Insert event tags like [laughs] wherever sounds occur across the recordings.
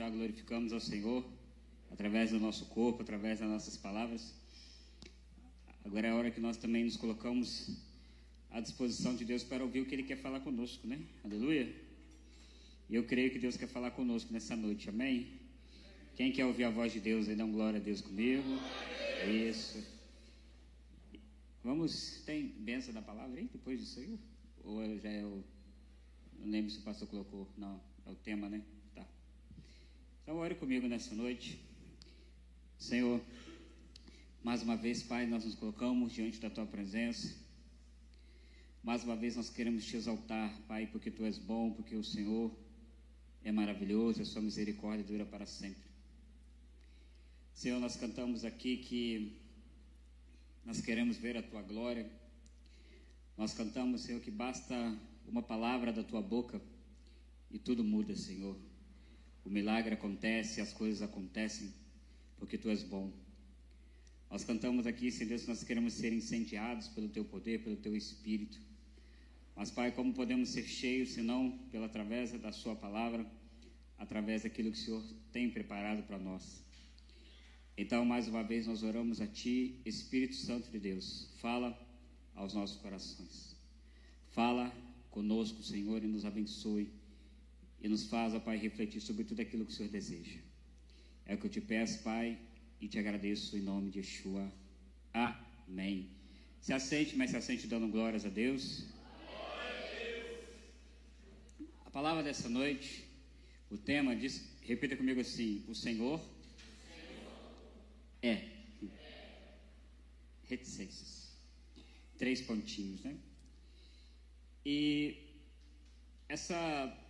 já glorificamos ao Senhor através do nosso corpo, através das nossas palavras. Agora é a hora que nós também nos colocamos à disposição de Deus para ouvir o que Ele quer falar conosco, né? Aleluia. E eu creio que Deus quer falar conosco nessa noite, amém? Quem quer ouvir a voz de Deus aí, dá um glória a Deus comigo. Isso. Vamos, tem benção da palavra aí depois disso aí? Ou já é o. Não lembro se o pastor colocou. Não, é o tema, né? Então, ore comigo nessa noite. Senhor, mais uma vez, Pai, nós nos colocamos diante da Tua presença. Mais uma vez nós queremos te exaltar, Pai, porque Tu és bom, porque o Senhor é maravilhoso, a Sua misericórdia dura para sempre. Senhor, nós cantamos aqui que nós queremos ver a Tua glória. Nós cantamos, Senhor, que basta uma palavra da Tua boca e tudo muda, Senhor. O milagre acontece, as coisas acontecem, porque Tu és bom. Nós cantamos aqui, Senhor Deus, nós queremos ser incendiados pelo Teu poder, pelo Teu Espírito. Mas, Pai, como podemos ser cheios, senão pela através da Sua palavra, através daquilo que o Senhor tem preparado para nós. Então, mais uma vez, nós oramos a Ti, Espírito Santo de Deus, fala aos nossos corações. Fala conosco, Senhor, e nos abençoe. E nos faz, ó Pai, refletir sobre tudo aquilo que o Senhor deseja. É o que eu te peço, Pai, e te agradeço em nome de Yeshua. Amém. Se assente, mas se assente dando glórias a Deus. A palavra dessa noite, o tema diz, repita comigo assim: o Senhor é. Reticências. Três pontinhos, né? E essa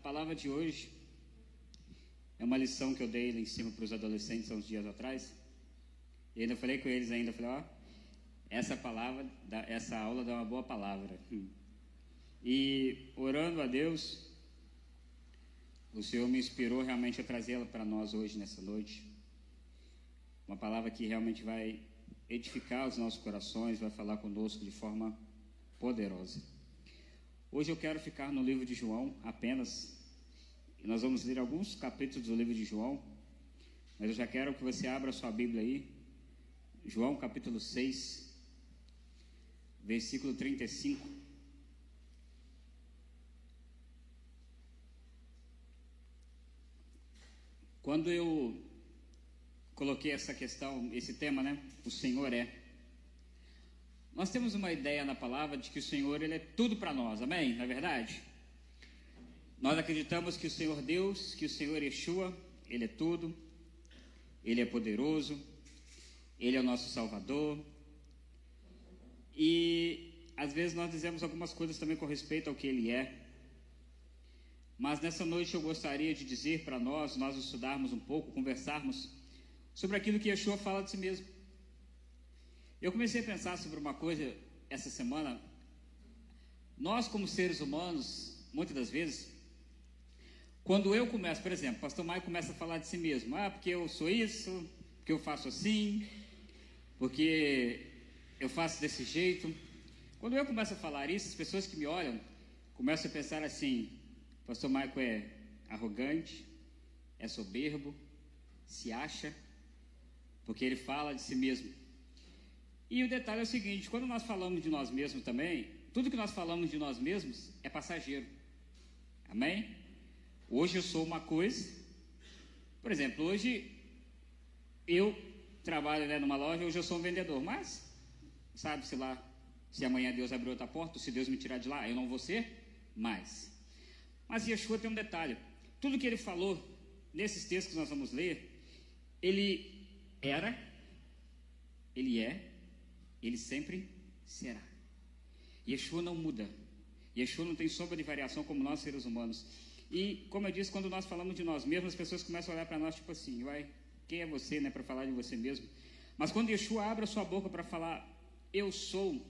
palavra de hoje é uma lição que eu dei lá em cima para os adolescentes há uns dias atrás. E ainda falei com eles ainda, falei, ó, essa palavra, essa aula dá uma boa palavra. E orando a Deus, o Senhor me inspirou realmente a trazê-la para nós hoje, nessa noite. Uma palavra que realmente vai edificar os nossos corações, vai falar conosco de forma poderosa. Hoje eu quero ficar no livro de João apenas, e nós vamos ler alguns capítulos do livro de João, mas eu já quero que você abra sua Bíblia aí, João capítulo 6, versículo 35. Quando eu coloquei essa questão, esse tema, né? O Senhor é. Nós temos uma ideia na palavra de que o Senhor ele é tudo para nós, amém? Não é verdade? Nós acreditamos que o Senhor Deus, que o Senhor Yeshua, ele é tudo, ele é poderoso, ele é o nosso Salvador. E às vezes nós dizemos algumas coisas também com respeito ao que ele é. Mas nessa noite eu gostaria de dizer para nós, nós estudarmos um pouco, conversarmos sobre aquilo que Yeshua fala de si mesmo. Eu comecei a pensar sobre uma coisa essa semana. Nós, como seres humanos, muitas das vezes, quando eu começo, por exemplo, o pastor Maio começa a falar de si mesmo, ah, porque eu sou isso, porque eu faço assim, porque eu faço desse jeito. Quando eu começo a falar isso, as pessoas que me olham começam a pensar assim: Pastor Maico é arrogante, é soberbo, se acha, porque ele fala de si mesmo. E o detalhe é o seguinte: quando nós falamos de nós mesmos também, tudo que nós falamos de nós mesmos é passageiro. Amém? Hoje eu sou uma coisa, por exemplo, hoje eu trabalho né, numa loja, hoje eu sou um vendedor, mas sabe-se lá se amanhã Deus abrir outra porta, se Deus me tirar de lá, eu não vou ser mais. Mas Yeshua tem um detalhe: tudo que ele falou nesses textos que nós vamos ler, ele era, ele é, ele sempre será. Yeshua não muda. Yeshua não tem sombra de variação como nós seres humanos. E, como eu disse, quando nós falamos de nós mesmos, as pessoas começam a olhar para nós tipo assim, vai, quem é você, né, para falar de você mesmo? Mas quando Yeshua abre a sua boca para falar, eu sou,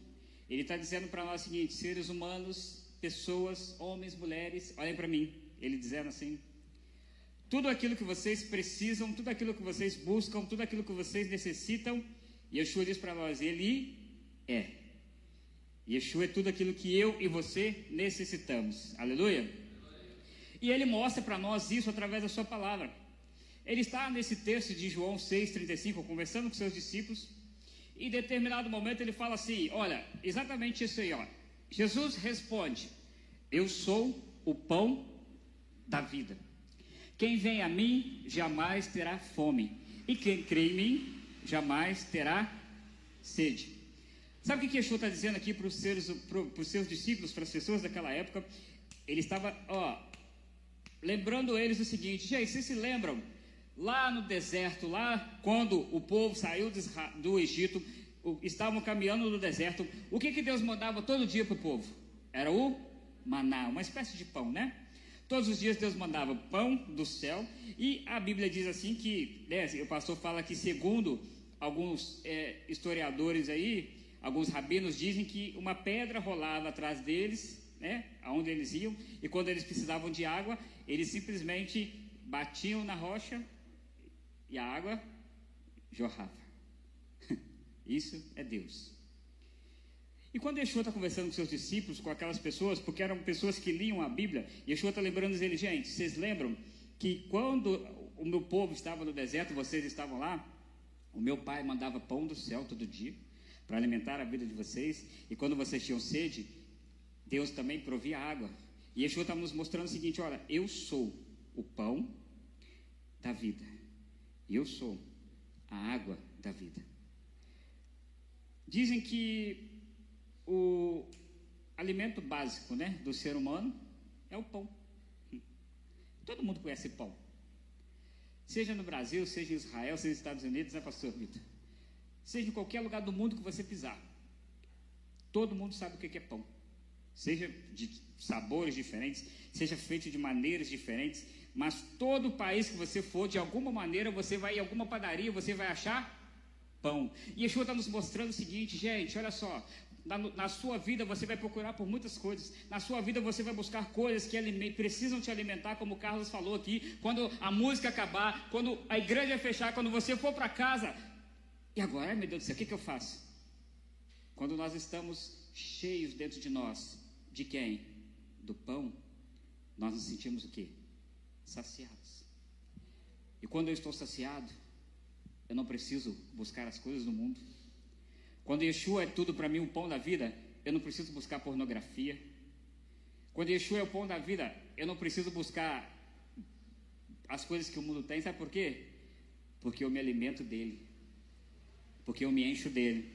ele está dizendo para nós o seguinte: seres humanos pessoas, homens, mulheres, olhem para mim, ele dizendo assim: tudo aquilo que vocês precisam, tudo aquilo que vocês buscam, tudo aquilo que vocês necessitam, Yeshua diz para nós: Ele é. Yeshua é tudo aquilo que eu e você necessitamos. Aleluia. E ele mostra para nós isso através da sua palavra. ele está nesse texto de João 6,35, conversando com seus discípulos, e em determinado momento ele fala assim: Olha, exatamente isso aí, ó. Jesus responde: Eu sou o pão da vida. Quem vem a mim jamais terá fome, e quem crê em mim jamais terá sede. Sabe o que Yeshua está dizendo aqui para os, seres, para os seus discípulos, para as pessoas daquela época? Ele estava, ó, lembrando eles o seguinte: gente, vocês se lembram lá no deserto, lá quando o povo saiu do Egito, estavam caminhando no deserto, o que, que Deus mandava todo dia para o povo? Era o maná, uma espécie de pão, né? Todos os dias Deus mandava pão do céu, e a Bíblia diz assim que, né, o pastor fala que segundo alguns é, historiadores aí, alguns rabinos dizem que uma pedra rolava atrás deles, né, aonde eles iam, e quando eles precisavam de água, eles simplesmente batiam na rocha e a água jorrava. [laughs] Isso é Deus. E quando Yeshua está conversando com seus discípulos, com aquelas pessoas, porque eram pessoas que liam a Bíblia, Yeshua está lembrando eles, gente, vocês lembram que quando o meu povo estava no deserto, vocês estavam lá, o meu pai mandava pão do céu todo dia para alimentar a vida de vocês, e quando vocês tinham sede, Deus também provia água. E Yeshua está nos mostrando o seguinte: olha, eu sou o pão da vida, eu sou a água da vida. Dizem que o alimento básico né, do ser humano é o pão. Todo mundo conhece pão. Seja no Brasil, seja em Israel, seja nos Estados Unidos, né, pastor Vitor? Seja em qualquer lugar do mundo que você pisar. Todo mundo sabe o que é pão. Seja de sabores diferentes, seja feito de maneiras diferentes, mas todo país que você for, de alguma maneira, você vai em alguma padaria, você vai achar pão. E Yeshua está nos mostrando o seguinte, gente, olha só, na, na, sua vida você vai procurar por muitas coisas. Na sua vida você vai buscar coisas que precisam te alimentar, como o Carlos falou aqui. Quando a música acabar, quando a igreja fechar, quando você for para casa. E agora, meu Deus do céu, o que, que eu faço? Quando nós estamos cheios dentro de nós, de quem? Do pão, nós nos sentimos o quê? Saciados. E quando eu estou saciado, eu não preciso buscar as coisas do mundo. Quando Yeshua é tudo para mim, o pão da vida, eu não preciso buscar pornografia. Quando Yeshua é o pão da vida, eu não preciso buscar as coisas que o mundo tem. Sabe por quê? Porque eu me alimento dele. Porque eu me encho dele.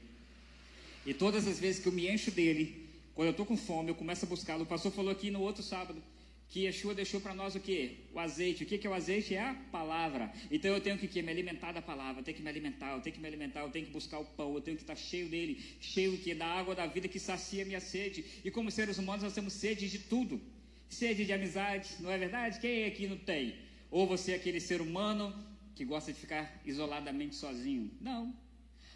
E todas as vezes que eu me encho dele, quando eu estou com fome, eu começo a buscá-lo. O pastor falou aqui no outro sábado que Yeshua deixou para nós o que? O azeite. O que, é o azeite? É a palavra. Então eu tenho que, que me alimentar da palavra, eu tenho que me alimentar, eu tenho que me alimentar, eu tenho que buscar o pão, eu tenho que estar cheio dele, cheio que da água da vida que sacia minha sede. E como seres humanos nós temos sede de tudo. Sede de amizade, não é verdade? Quem aqui não tem? Ou você é aquele ser humano que gosta de ficar isoladamente sozinho? Não.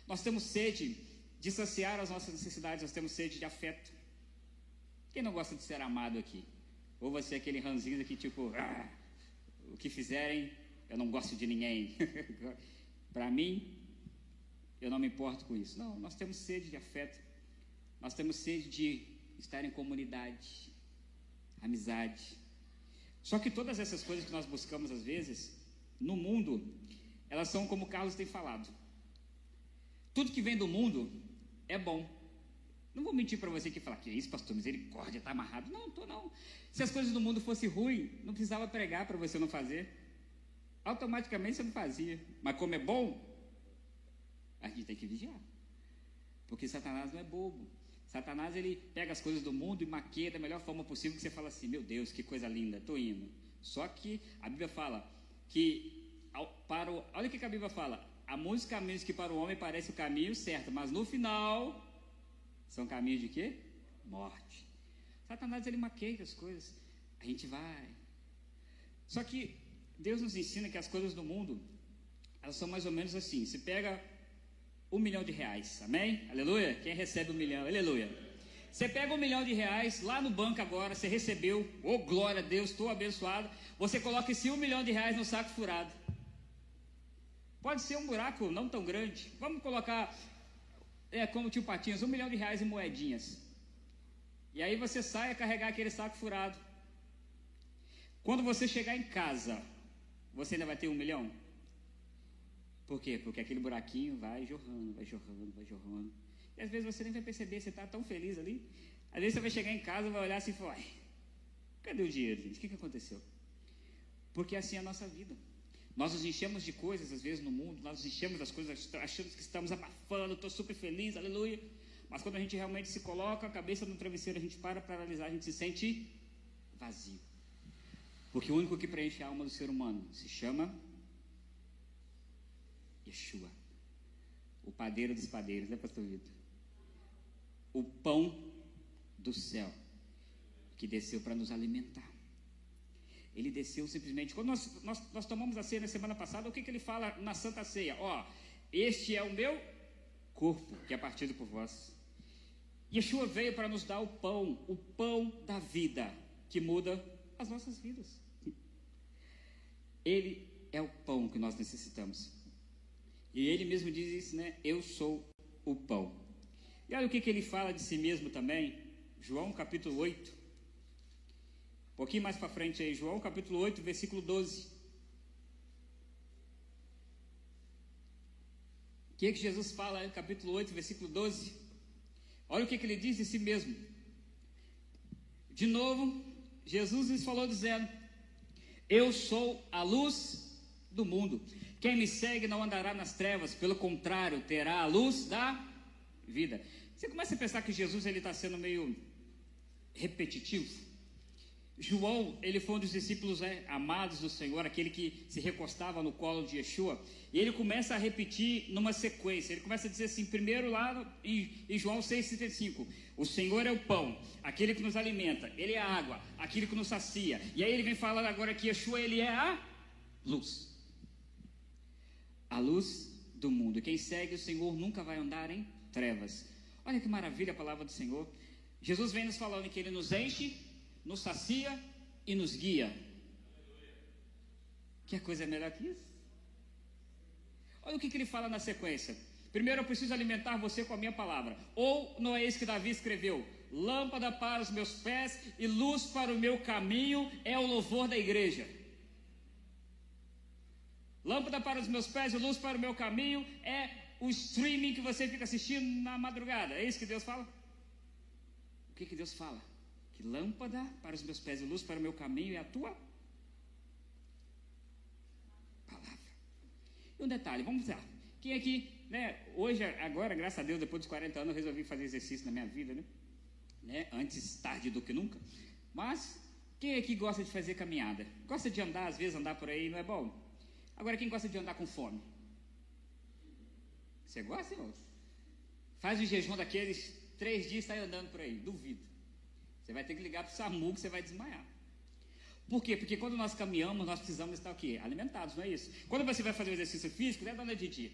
Nós temos sede de saciar as nossas necessidades, nós temos sede de afeto. Quem não gosta de ser amado aqui? Ou você é aquele ranzinho que tipo, ah, o que fizerem, eu não gosto de ninguém. [laughs] Para mim, eu não me importo com isso. Não, nós temos sede de afeto. Nós temos sede de estar em comunidade, amizade. Só que todas essas coisas que nós buscamos às vezes, no mundo, elas são como Carlos tem falado. Tudo que vem do mundo é bom. Não vou mentir para você que fala que é isso, pastor, misericórdia, está amarrado. Não, estou não. Se as coisas do mundo fossem ruins, não precisava pregar para você não fazer. Automaticamente você não fazia. Mas como é bom, a gente tem que vigiar. Porque Satanás não é bobo. Satanás ele pega as coisas do mundo e maquia da melhor forma possível que você fala assim, meu Deus, que coisa linda, estou indo. Só que a Bíblia fala que para o, olha o que a Bíblia fala, há muitos caminhos que para o homem parece o caminho certo, mas no final são caminhos de quê? Morte. Satanás ele maqueia as coisas. A gente vai. Só que Deus nos ensina que as coisas do mundo elas são mais ou menos assim. Você pega um milhão de reais, amém? Aleluia? Quem recebe um milhão? Aleluia. Você pega um milhão de reais lá no banco agora, você recebeu, oh glória a Deus, estou abençoado. Você coloca esse um milhão de reais no saco furado. Pode ser um buraco não tão grande. Vamos colocar é como tio Patinhas, um milhão de reais em moedinhas. E aí você sai a carregar aquele saco furado. Quando você chegar em casa, você ainda vai ter um milhão? Por quê? Porque aquele buraquinho vai jorrando, vai jorrando, vai jorrando. E às vezes você nem vai perceber, você está tão feliz ali. Às vezes você vai chegar em casa vai olhar assim e falar, cadê o dinheiro, gente? O que, que aconteceu? Porque assim é a nossa vida. Nós nos enchemos de coisas, às vezes, no mundo, nós nos enchemos das coisas, achamos que estamos abafando, estou super feliz, aleluia. Mas quando a gente realmente se coloca a cabeça no travesseiro, a gente para para analisar, a gente se sente vazio. Porque o único que preenche a alma do ser humano se chama Yeshua. O padeiro dos padeiros, né, pastor Vitor? O pão do céu que desceu para nos alimentar. Ele desceu simplesmente. Quando nós, nós, nós tomamos a ceia na semana passada, o que, que ele fala na Santa Ceia? Ó, este é o meu corpo que é partido por vós. Yeshua veio para nos dar o pão, o pão da vida, que muda as nossas vidas. Ele é o pão que nós necessitamos. E ele mesmo diz isso, né? Eu sou o pão. E olha o que, que ele fala de si mesmo também. João capítulo 8. Pouquinho mais para frente aí, João capítulo 8, versículo 12. O que, que Jesus fala no capítulo 8, versículo 12? Olha o que, que ele diz de si mesmo. De novo, Jesus lhes falou dizendo: Eu sou a luz do mundo. Quem me segue não andará nas trevas, pelo contrário, terá a luz da vida. Você começa a pensar que Jesus ele está sendo meio repetitivo. João, ele foi um dos discípulos né, amados do Senhor, aquele que se recostava no colo de Yeshua, e ele começa a repetir numa sequência. Ele começa a dizer assim, primeiro lá em, João 6,35: O Senhor é o pão, aquele que nos alimenta, Ele é a água, aquele que nos sacia. E aí ele vem falando agora que Yeshua, ele é a luz. A luz do mundo. Quem segue o Senhor nunca vai andar em trevas. Olha que maravilha a palavra do Senhor. Jesus vem nos falando que Ele nos enche nos sacia e nos guia. Que coisa melhor que isso? Olha o que, que ele fala na sequência. Primeiro eu preciso alimentar você com a minha palavra. Ou não é isso que Davi escreveu? Lâmpada para os meus pés e luz para o meu caminho é o louvor da igreja. Lâmpada para os meus pés e luz para o meu caminho é o streaming que você fica assistindo na madrugada. É isso que Deus fala? O que, que Deus fala? Que lâmpada para os meus pés e luz para o meu caminho é a tua palavra. E um detalhe, vamos lá. Quem aqui, né, hoje, agora, graças a Deus, depois dos 40 anos, eu resolvi fazer exercício na minha vida, né? né? Antes tarde do que nunca. Mas, quem aqui gosta de fazer caminhada? Gosta de andar, às vezes andar por aí, não é bom? Agora, quem gosta de andar com fome? Você gosta, irmão? Faz o jejum daqueles três dias e sai andando por aí, duvido. Você vai ter que ligar para o SAMU que você vai desmaiar. Por quê? Porque quando nós caminhamos, nós precisamos estar o quê? Alimentados, não é isso? Quando você vai fazer o exercício físico, né, dona Didi?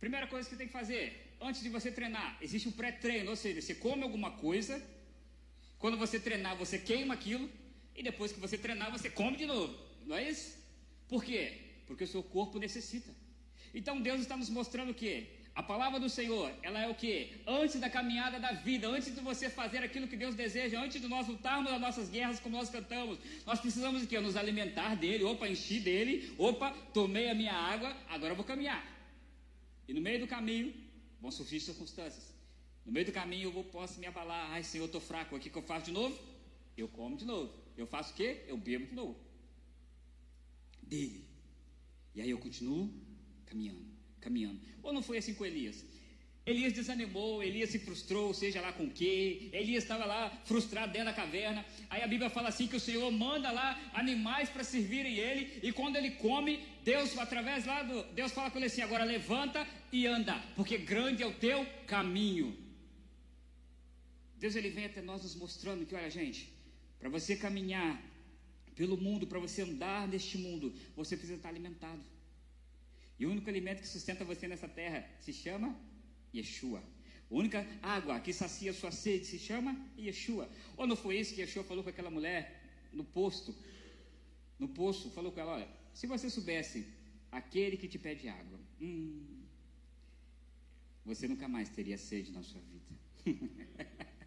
Primeira coisa que você tem que fazer, antes de você treinar, existe um pré-treino, ou seja, você come alguma coisa, quando você treinar, você queima aquilo, e depois que você treinar, você come de novo, não é isso? Por quê? Porque o seu corpo necessita. Então Deus está nos mostrando o quê? A palavra do Senhor, ela é o que? Antes da caminhada da vida, antes de você fazer aquilo que Deus deseja, antes de nós lutarmos as nossas guerras como nós cantamos, nós precisamos de quê? Nos alimentar dele, opa, enchi dele, opa, tomei a minha água, agora vou caminhar. E no meio do caminho, vão surgir circunstâncias. No meio do caminho eu vou, posso me abalar, ai Senhor, eu estou fraco, o que, que eu faço de novo? Eu como de novo. Eu faço o quê? Eu bebo de novo. Dele. E aí eu continuo caminhando caminhando. Ou não foi assim com Elias? Elias desanimou, Elias se frustrou, seja lá com o. Elias estava lá frustrado dentro da caverna. Aí a Bíblia fala assim que o Senhor manda lá animais para servirem ele, e quando ele come, Deus através lá do Deus fala com ele assim: "Agora levanta e anda, porque grande é o teu caminho". Deus ele vem até nós nos mostrando que olha, gente, para você caminhar pelo mundo, para você andar neste mundo, você precisa estar alimentado. E o único alimento que sustenta você nessa terra se chama Yeshua. A única água que sacia sua sede se chama Yeshua. Ou não foi isso que Yeshua falou com aquela mulher no posto? No poço, falou com ela: olha, se você soubesse aquele que te pede água, hum, você nunca mais teria sede na sua vida. [laughs]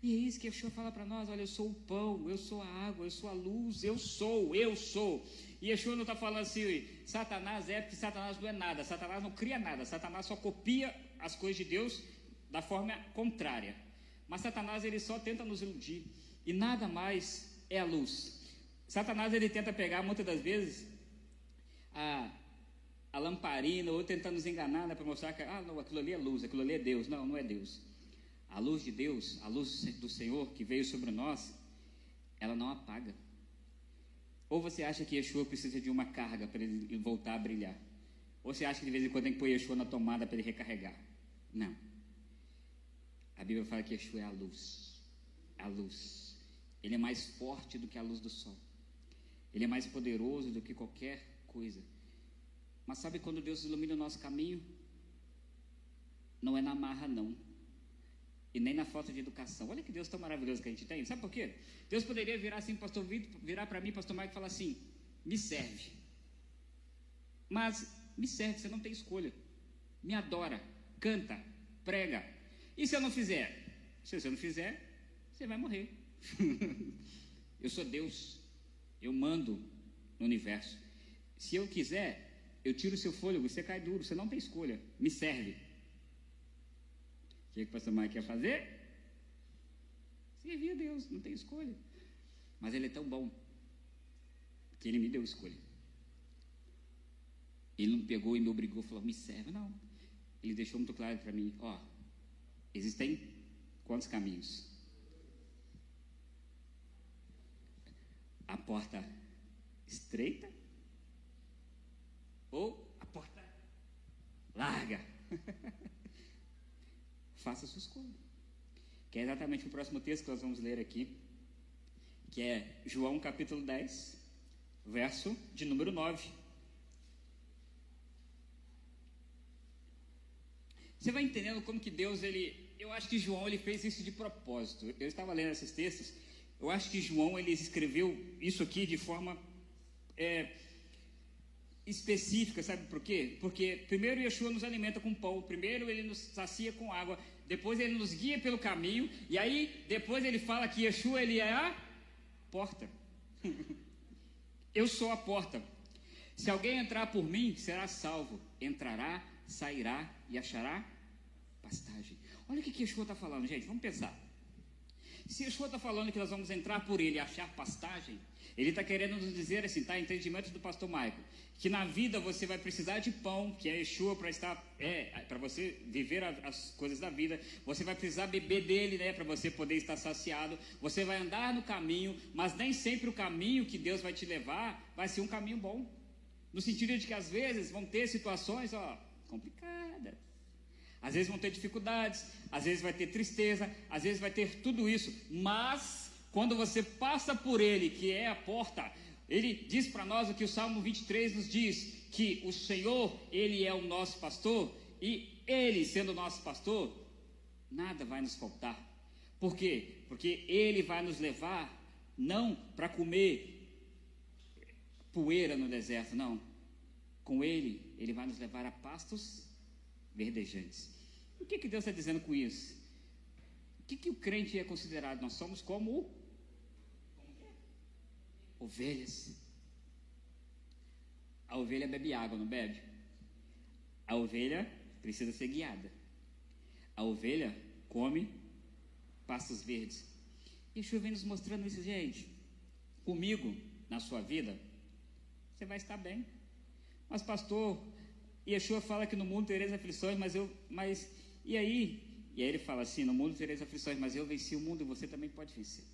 E é isso que Yeshua fala para nós: olha, eu sou o pão, eu sou a água, eu sou a luz, eu sou, eu sou. E Yeshua não está falando assim, Satanás é porque Satanás não é nada, Satanás não cria nada, Satanás só copia as coisas de Deus da forma contrária. Mas Satanás ele só tenta nos iludir e nada mais é a luz. Satanás ele tenta pegar muitas das vezes a, a lamparina ou tentando nos enganar né, para mostrar que ah, não, aquilo ali é luz, aquilo ali é Deus. Não, não é Deus. A luz de Deus, a luz do Senhor que veio sobre nós, ela não apaga. Ou você acha que Yeshua precisa de uma carga para ele voltar a brilhar? Ou você acha que de vez em quando tem que pôr Yeshua na tomada para ele recarregar? Não. A Bíblia fala que Yeshua é a luz. A luz. Ele é mais forte do que a luz do sol. Ele é mais poderoso do que qualquer coisa. Mas sabe quando Deus ilumina o nosso caminho? Não é na marra, não e nem na falta de educação. Olha que Deus tão maravilhoso que a gente tem. Sabe por quê? Deus poderia virar assim, pastor Vitor, virar para mim, pastor Mike, e falar assim: me serve. Mas me serve, você não tem escolha. Me adora, canta, prega. E se eu não fizer? Se você não fizer, você vai morrer. [laughs] eu sou Deus. Eu mando no universo. Se eu quiser, eu tiro seu fôlego, você cai duro, você não tem escolha. Me serve que, que o pastor Mike quer fazer? Servir a Deus, não tem escolha. Mas ele é tão bom que ele me deu escolha. Ele não pegou e me obrigou, falou, me serve. Não. Ele deixou muito claro para mim, ó, existem quantos caminhos? A porta estreita ou a porta larga? [laughs] faça a sua escolha. Que é exatamente o próximo texto que nós vamos ler aqui, que é João capítulo 10, verso de número 9. Você vai entendendo como que Deus, ele, eu acho que João ele fez isso de propósito. Eu estava lendo esses textos, eu acho que João ele escreveu isso aqui de forma é, específica, sabe por quê? Porque primeiro Yeshua nos alimenta com pão, primeiro ele nos sacia com água, depois ele nos guia pelo caminho, e aí depois ele fala que Yeshua ele é a porta. [laughs] Eu sou a porta. Se alguém entrar por mim, será salvo. Entrará, sairá e achará pastagem. Olha o que, que Yeshua está falando, gente. Vamos pensar. Se Yeshua está falando que nós vamos entrar por ele e achar pastagem, ele está querendo nos dizer assim, tá? Entendimento do pastor Maico. Que na vida você vai precisar de pão, que é Yeshua para estar, é, para você viver a, as coisas da vida. Você vai precisar beber dele, né? Para você poder estar saciado. Você vai andar no caminho, mas nem sempre o caminho que Deus vai te levar vai ser um caminho bom. No sentido de que às vezes vão ter situações, ó, complicadas. Às vezes vão ter dificuldades, às vezes vai ter tristeza, às vezes vai ter tudo isso, mas quando você passa por ele, que é a porta, ele diz para nós o que o Salmo 23 nos diz: que o Senhor, ele é o nosso pastor, e ele, sendo o nosso pastor, nada vai nos faltar. Por quê? Porque ele vai nos levar não para comer poeira no deserto, não. Com ele, ele vai nos levar a pastos verdejantes. O que, que Deus está dizendo com isso? O que, que o crente é considerado? Nós somos como ovelhas. A ovelha bebe água, não bebe? A ovelha precisa ser guiada. A ovelha come pastos verdes. E Yeshua vem nos mostrando isso, gente. Comigo, na sua vida, você vai estar bem. Mas, pastor, Yeshua fala que no mundo tereis aflições, mas eu. Mas, e aí? E aí ele fala assim: no mundo tereis aflições, mas eu venci o mundo e você também pode vencer.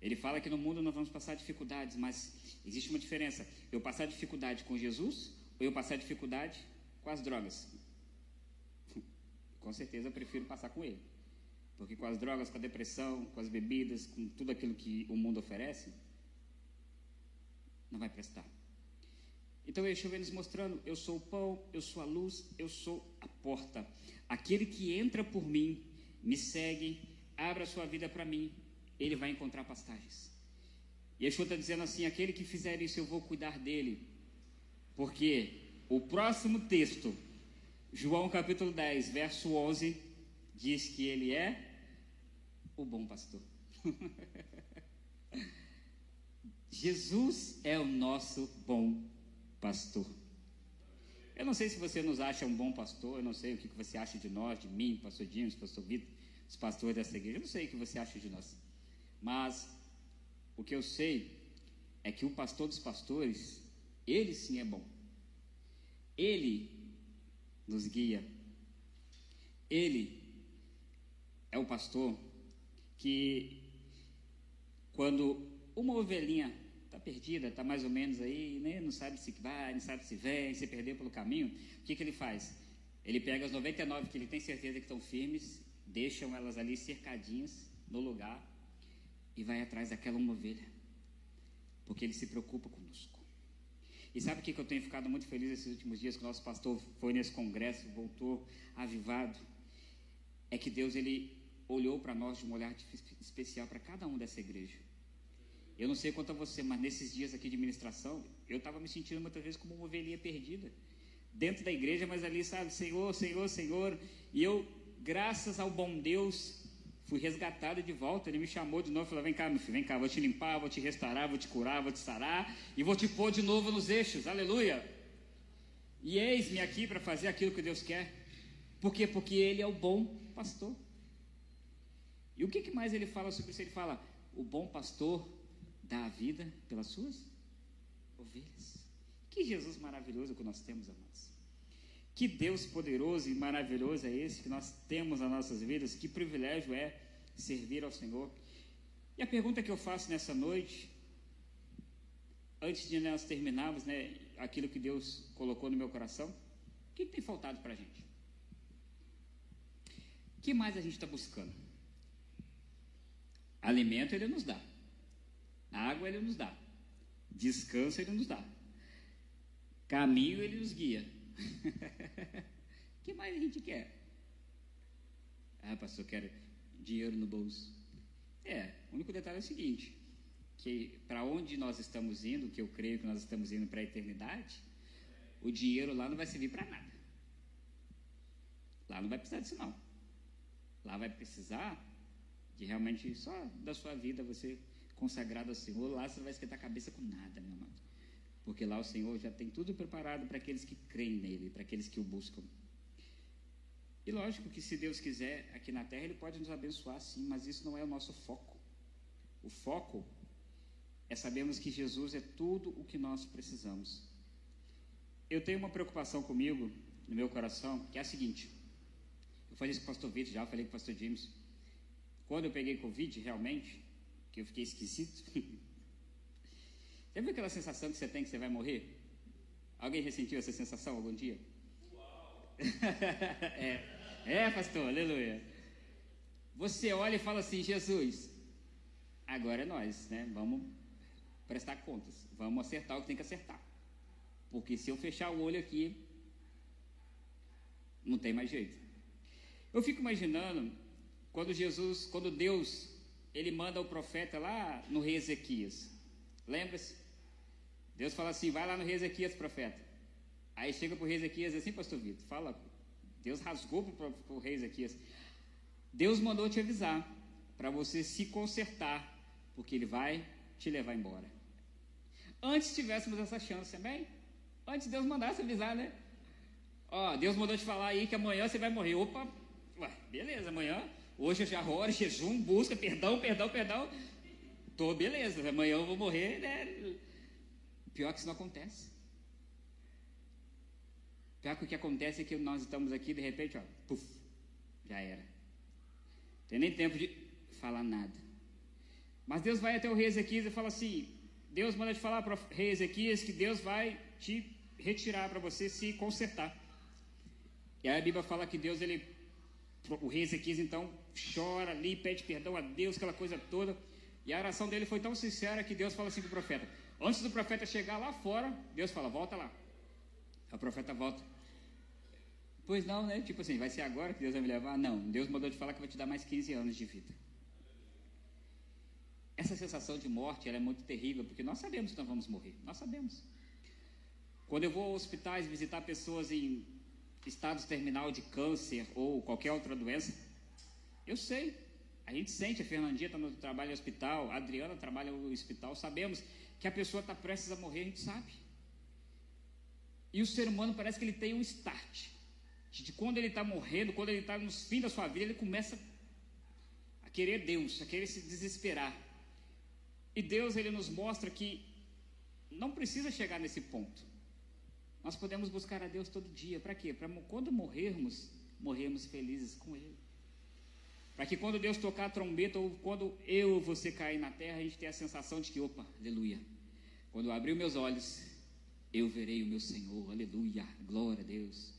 Ele fala que no mundo nós vamos passar dificuldades, mas existe uma diferença. Eu passar dificuldade com Jesus ou eu passar dificuldade com as drogas? com certeza eu prefiro passar com ele. Porque com as drogas, com a depressão, com as bebidas, com tudo aquilo que o mundo oferece, não vai prestar. Então Yeshua vem nos mostrando: eu sou o pão, eu sou a luz, eu sou a porta. Aquele que entra por mim, me segue, abra sua vida para mim, ele vai encontrar pastagens. Yeshua está dizendo assim: aquele que fizer isso, eu vou cuidar dele. Porque o próximo texto, João capítulo 10, verso 11, diz que ele é o bom pastor. [laughs] Jesus é o nosso bom pastor. Eu não sei se você nos acha um bom pastor, eu não sei o que você acha de nós, de mim, pastor Dimas, pastor Vitor, os pastores dessa igreja, eu não sei o que você acha de nós. Mas o que eu sei é que o pastor dos pastores, ele sim é bom. Ele nos guia. Ele é o pastor que, quando uma ovelhinha está perdida, está mais ou menos aí, né, não sabe se vai, não sabe se vem, se perdeu pelo caminho, o que, que ele faz? Ele pega as 99 que ele tem certeza que estão firmes, deixam elas ali cercadinhas no lugar e vai atrás daquela uma ovelha, porque ele se preocupa conosco. E sabe o que, que eu tenho ficado muito feliz esses últimos dias que o nosso pastor foi nesse congresso, voltou avivado? É que Deus ele olhou para nós de um olhar especial para cada um dessa igreja. Eu não sei quanto a você, mas nesses dias aqui de ministração, eu estava me sentindo muitas vezes como uma ovelhinha perdida. Dentro da igreja, mas ali, sabe, Senhor, Senhor, Senhor. E eu, graças ao bom Deus, Fui resgatado de volta, ele me chamou de novo, falou: Vem cá, meu filho, vem cá, vou te limpar, vou te restaurar, vou te curar, vou te sarar e vou te pôr de novo nos eixos, aleluia. E eis-me aqui para fazer aquilo que Deus quer, por quê? Porque Ele é o bom pastor. E o que, que mais ele fala sobre isso? Ele fala: O bom pastor dá a vida pelas suas ovelhas. Que Jesus maravilhoso que nós temos, amados. Que Deus poderoso e maravilhoso é esse que nós temos nas nossas vidas, que privilégio é servir ao Senhor. E a pergunta que eu faço nessa noite, antes de nós terminarmos né, aquilo que Deus colocou no meu coração, o que tem faltado para a gente? O que mais a gente está buscando? Alimento Ele nos dá, Ele nos dá, descanso Ele nos dá, caminho Ele nos guia o [laughs] que mais a gente quer? Ah, pastor, quero dinheiro no bolso. É, o único detalhe é o seguinte: que para onde nós estamos indo, que eu creio que nós estamos indo para a eternidade, o dinheiro lá não vai servir para nada. Lá não vai precisar disso não. Lá vai precisar de realmente só da sua vida você consagrado ao Senhor. Lá você não vai esquentar a cabeça com nada, meu amado porque lá o Senhor já tem tudo preparado para aqueles que creem nele, para aqueles que o buscam. E lógico que se Deus quiser aqui na terra, Ele pode nos abençoar sim, mas isso não é o nosso foco. O foco é sabermos que Jesus é tudo o que nós precisamos. Eu tenho uma preocupação comigo, no meu coração, que é a seguinte. Eu falei isso com o pastor Vitor já, falei com o pastor James. Quando eu peguei Covid, realmente, que eu fiquei esquisito, [laughs] Já viu aquela sensação que você tem que você vai morrer? Alguém ressentiu essa sensação algum dia? [laughs] é, é, pastor, aleluia. Você olha e fala assim: Jesus, agora é nós, né? Vamos prestar contas, vamos acertar o que tem que acertar. Porque se eu fechar o olho aqui, não tem mais jeito. Eu fico imaginando quando Jesus, quando Deus, ele manda o profeta lá no rei Ezequias. Lembra-se? Deus fala assim: vai lá no rei Ezequias, profeta. Aí chega para o rei Ezequias assim, pastor Vitor, fala. Deus rasgou para o rei Ezequias. Deus mandou te avisar para você se consertar, porque ele vai te levar embora. Antes tivéssemos essa chance, amém? Antes Deus mandasse avisar, né? Ó, Deus mandou te falar aí que amanhã você vai morrer. Opa, ué, beleza, amanhã, hoje eu já oro, [laughs] jejum, busca, perdão, perdão, perdão. Tô, beleza, amanhã eu vou morrer, né? Pior que isso não acontece. Pior que o que acontece é que nós estamos aqui, de repente, ó, puf, já era. Tem nem tempo de falar nada. Mas Deus vai até o rei Ezequias e fala assim: Deus manda te falar para o rei Ezequias que Deus vai te retirar para você se consertar. E aí a Bíblia fala que Deus, ele, o rei Ezequias então chora ali, pede perdão a Deus, aquela coisa toda. E a oração dele foi tão sincera que Deus fala assim para o profeta: Antes do profeta chegar lá fora, Deus fala: volta lá. O profeta volta. Pois não, né? Tipo assim, vai ser agora que Deus vai me levar? Não, Deus mandou te falar que vai te dar mais 15 anos de vida. Essa sensação de morte ela é muito terrível, porque nós sabemos que nós vamos morrer. Nós sabemos. Quando eu vou a hospitais visitar pessoas em estados terminal de câncer ou qualquer outra doença, eu sei. A gente sente, a Fernandinha está no trabalho no hospital, a Adriana trabalha no hospital, sabemos que a pessoa está prestes a morrer, a gente sabe. E o ser humano parece que ele tem um start. De quando ele está morrendo, quando ele está no fim da sua vida, ele começa a querer Deus, a querer se desesperar. E Deus ele nos mostra que não precisa chegar nesse ponto. Nós podemos buscar a Deus todo dia. Para quê? Para quando morrermos, morrermos felizes com Ele. Para que quando Deus tocar a trombeta, ou quando eu ou você cair na terra, a gente tenha a sensação de que, opa, aleluia. Quando eu abrir meus olhos, eu verei o meu Senhor, aleluia, glória a Deus.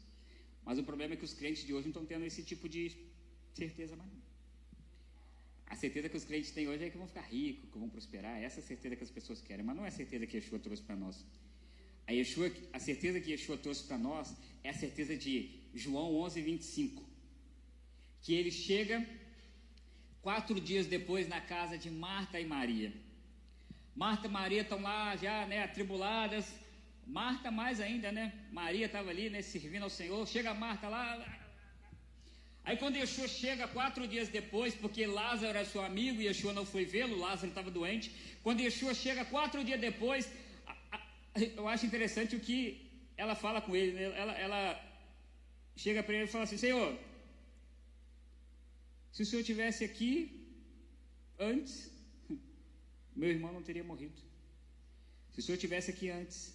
Mas o problema é que os crentes de hoje não estão tendo esse tipo de certeza mais. A certeza que os crentes têm hoje é que vão ficar ricos, que vão prosperar. Essa é a certeza que as pessoas querem, mas não é a certeza que Yeshua trouxe para nós. A, Yeshua, a certeza que Yeshua trouxe para nós é a certeza de João 11, 25. Que ele chega quatro dias depois na casa de Marta e Maria. Marta e Maria estão lá já, né, atribuladas. Marta mais ainda, né? Maria estava ali, né, servindo ao Senhor. Chega Marta lá. Aí quando Yeshua chega quatro dias depois, porque Lázaro era seu amigo e Yeshua não foi vê-lo, Lázaro estava doente. Quando Yeshua chega quatro dias depois, eu acho interessante o que ela fala com ele. Né? Ela, ela chega para ele e fala assim: Senhor, se o senhor tivesse aqui antes, meu irmão não teria morrido. Se o senhor tivesse aqui antes,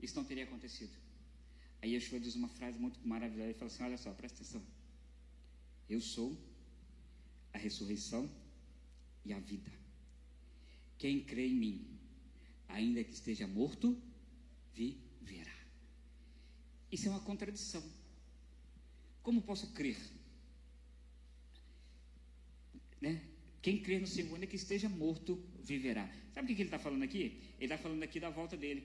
isso não teria acontecido. Aí Yeshua diz uma frase muito maravilhosa. Ele fala assim: Olha só, presta atenção. Eu sou a ressurreição e a vida. Quem crê em mim, ainda que esteja morto, viverá. Isso é uma contradição. Como posso crer? Né? Quem crê no Senhor, ainda que esteja morto, viverá. Sabe o que ele está falando aqui? Ele está falando aqui da volta dele.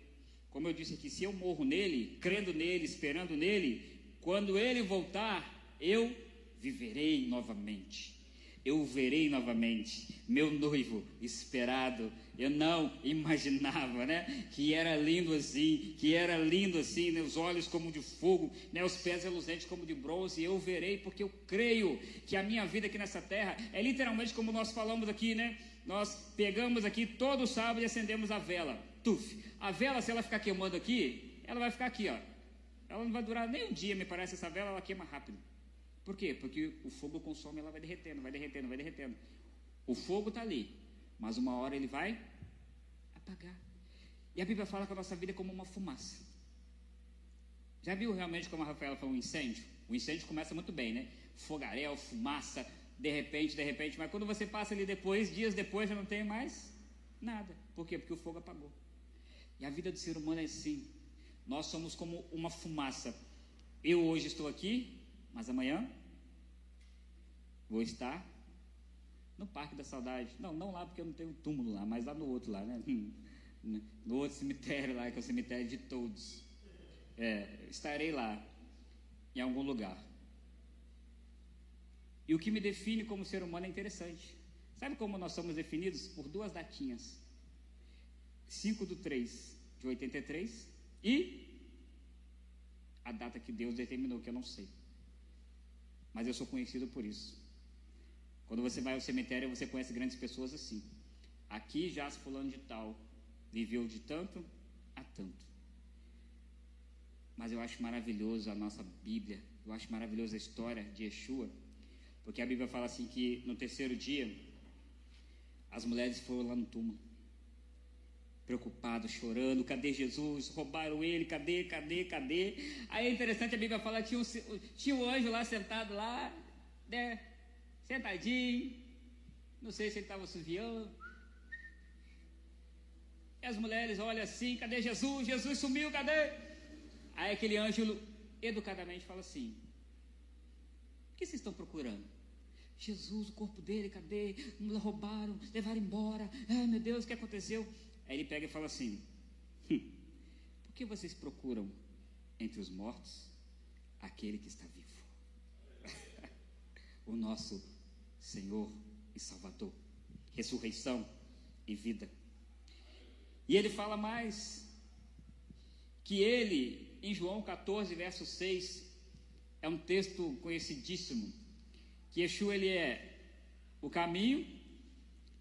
Como eu disse aqui, se eu morro nele, crendo nele, esperando nele, quando ele voltar, eu viverei novamente eu o verei novamente, meu noivo esperado. Eu não [laughs] imaginava, né, que era lindo assim, que era lindo assim, né, os olhos como de fogo, né, os pés reluzentes como de bronze. Eu verei porque eu creio que a minha vida aqui nessa terra é literalmente como nós falamos aqui, né? Nós pegamos aqui todo sábado e acendemos a vela. Tuf. A vela, se ela ficar queimando aqui, ela vai ficar aqui, ó. Ela não vai durar nem um dia, me parece, essa vela, ela queima rápido. Por quê? Porque o fogo consome, ela vai derretendo, vai derretendo, vai derretendo. O fogo está ali, mas uma hora ele vai apagar. E a Bíblia fala que a nossa vida é como uma fumaça. Já viu realmente como a Rafaela falou um incêndio? O incêndio começa muito bem, né? Fogaréu, fumaça, de repente, de repente, mas quando você passa ali depois, dias depois, já não tem mais nada. Por quê? Porque o fogo apagou. E a vida do ser humano é assim. Nós somos como uma fumaça. Eu hoje estou aqui, mas amanhã vou estar no Parque da Saudade. Não, não lá porque eu não tenho túmulo lá, mas lá no outro lá, né? [laughs] No outro cemitério lá, que é o cemitério de todos. É, estarei lá, em algum lugar. E o que me define como ser humano é interessante. Sabe como nós somos definidos? Por duas datinhas. 5 do 3 de 83 e a data que Deus determinou, que eu não sei mas eu sou conhecido por isso. Quando você vai ao cemitério, você conhece grandes pessoas assim. Aqui se fulano de tal, viveu de tanto a tanto. Mas eu acho maravilhoso a nossa Bíblia, eu acho maravilhosa a história de Yeshua, porque a Bíblia fala assim que no terceiro dia, as mulheres foram lá no túmulo, preocupadas, chorando, cadê Jesus? Roubaram ele, cadê, cadê, cadê? Aí é interessante, a Bíblia fala, tinha um, tinha um anjo lá sentado lá, né, sentadinho, não sei se ele estava suviando. E as mulheres olham assim, cadê Jesus? Jesus sumiu, cadê? Aí aquele anjo educadamente fala assim, o que vocês estão procurando? Jesus, o corpo dele, cadê? Roubaram, levaram embora. Ai meu Deus, o que aconteceu? Aí ele pega e fala assim: hum, Por que vocês procuram entre os mortos aquele que está vivo? [laughs] o nosso Senhor e Salvador, ressurreição e vida. E ele fala mais que ele, em João 14, verso 6, é um texto conhecidíssimo, que Yeshua ele é o caminho,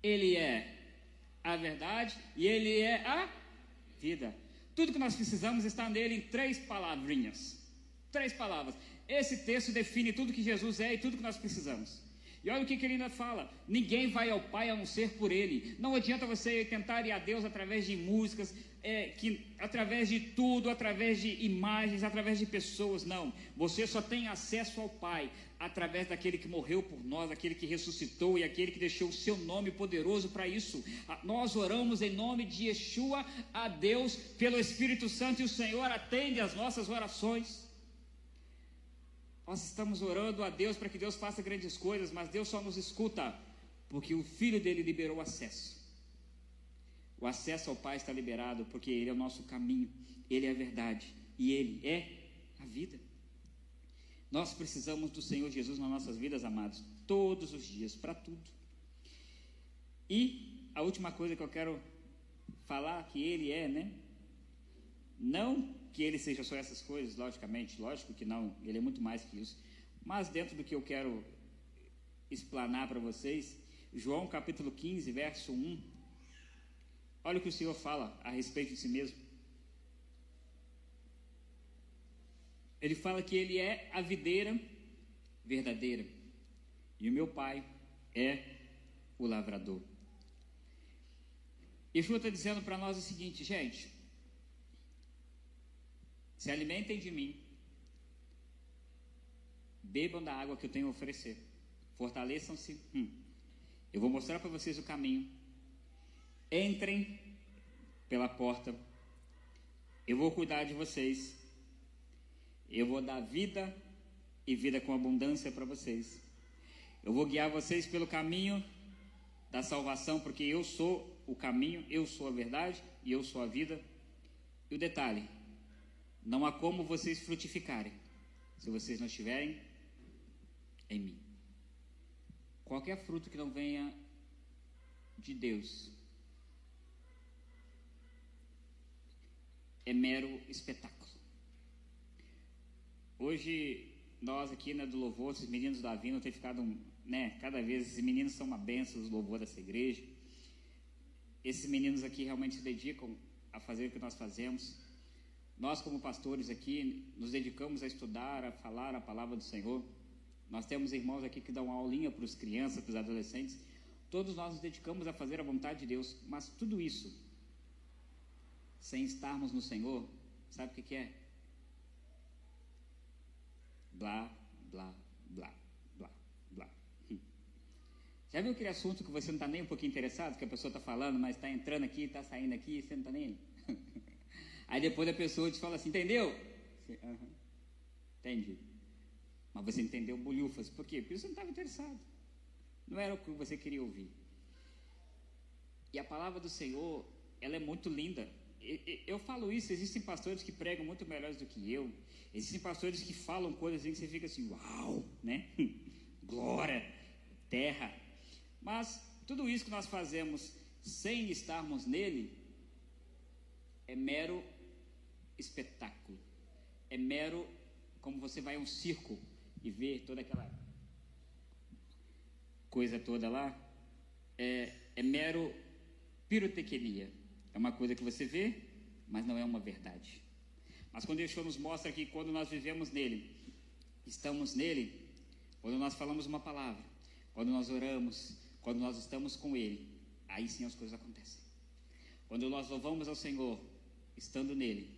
ele é a verdade e ele é a vida. Tudo que nós precisamos está nele em três palavrinhas. Três palavras. Esse texto define tudo que Jesus é e tudo que nós precisamos. E olha o que, que ele ainda fala: ninguém vai ao Pai a não ser por Ele. Não adianta você tentar ir a Deus através de músicas, é, que, através de tudo, através de imagens, através de pessoas. Não. Você só tem acesso ao Pai através daquele que morreu por nós, aquele que ressuscitou e aquele que deixou o seu nome poderoso para isso. Nós oramos em nome de Yeshua a Deus pelo Espírito Santo e o Senhor atende as nossas orações. Nós estamos orando a Deus para que Deus faça grandes coisas, mas Deus só nos escuta porque o Filho dele liberou acesso. O acesso ao Pai está liberado porque Ele é o nosso caminho, Ele é a verdade e Ele é a vida. Nós precisamos do Senhor Jesus nas nossas vidas, amados, todos os dias, para tudo. E a última coisa que eu quero falar que Ele é, né? Não que Ele seja só essas coisas, logicamente, lógico que não, Ele é muito mais que isso. Mas dentro do que eu quero explanar para vocês, João capítulo 15, verso 1. Olha o que o Senhor fala a respeito de si mesmo. Ele fala que ele é a videira verdadeira e o meu pai é o lavrador. Yeshua está dizendo para nós o seguinte, gente: se alimentem de mim, bebam da água que eu tenho a oferecer, fortaleçam-se. Hum, eu vou mostrar para vocês o caminho. Entrem pela porta, eu vou cuidar de vocês eu vou dar vida e vida com abundância para vocês. Eu vou guiar vocês pelo caminho da salvação, porque eu sou o caminho, eu sou a verdade e eu sou a vida. E o detalhe: não há como vocês frutificarem se vocês não estiverem em mim. Qualquer fruto que não venha de Deus é mero espetáculo. Hoje, nós aqui né, do louvor, esses meninos da Vina têm ficado, né, cada vez, esses meninos são uma benção do louvor dessa igreja. Esses meninos aqui realmente se dedicam a fazer o que nós fazemos. Nós, como pastores aqui, nos dedicamos a estudar, a falar a palavra do Senhor. Nós temos irmãos aqui que dão aulinha para os crianças, para os adolescentes. Todos nós nos dedicamos a fazer a vontade de Deus, mas tudo isso, sem estarmos no Senhor, sabe o que, que é? blá, blá, blá, blá, blá. Hum. Já viu aquele assunto que você não está nem um pouquinho interessado, que a pessoa está falando, mas está entrando aqui, está saindo aqui, você não está nem. [laughs] Aí depois a pessoa te fala assim, entendeu? Você, uh -huh. Entendi. Mas você entendeu bolhufas. Por quê? Porque você não estava interessado. Não era o que você queria ouvir. E a palavra do Senhor, ela é muito linda. Eu falo isso, existem pastores que pregam muito melhores do que eu. Existem pastores que falam coisas assim que você fica assim, uau, né? [laughs] Glória, terra. Mas tudo isso que nós fazemos sem estarmos nele é mero espetáculo. É mero como você vai a um circo e vê toda aquela coisa toda lá. É, é mero pirotecnia é uma coisa que você vê, mas não é uma verdade. Mas quando Yeshua nos mostra que quando nós vivemos nele, estamos nele, quando nós falamos uma palavra, quando nós oramos, quando nós estamos com ele, aí sim as coisas acontecem. Quando nós louvamos ao Senhor, estando nele,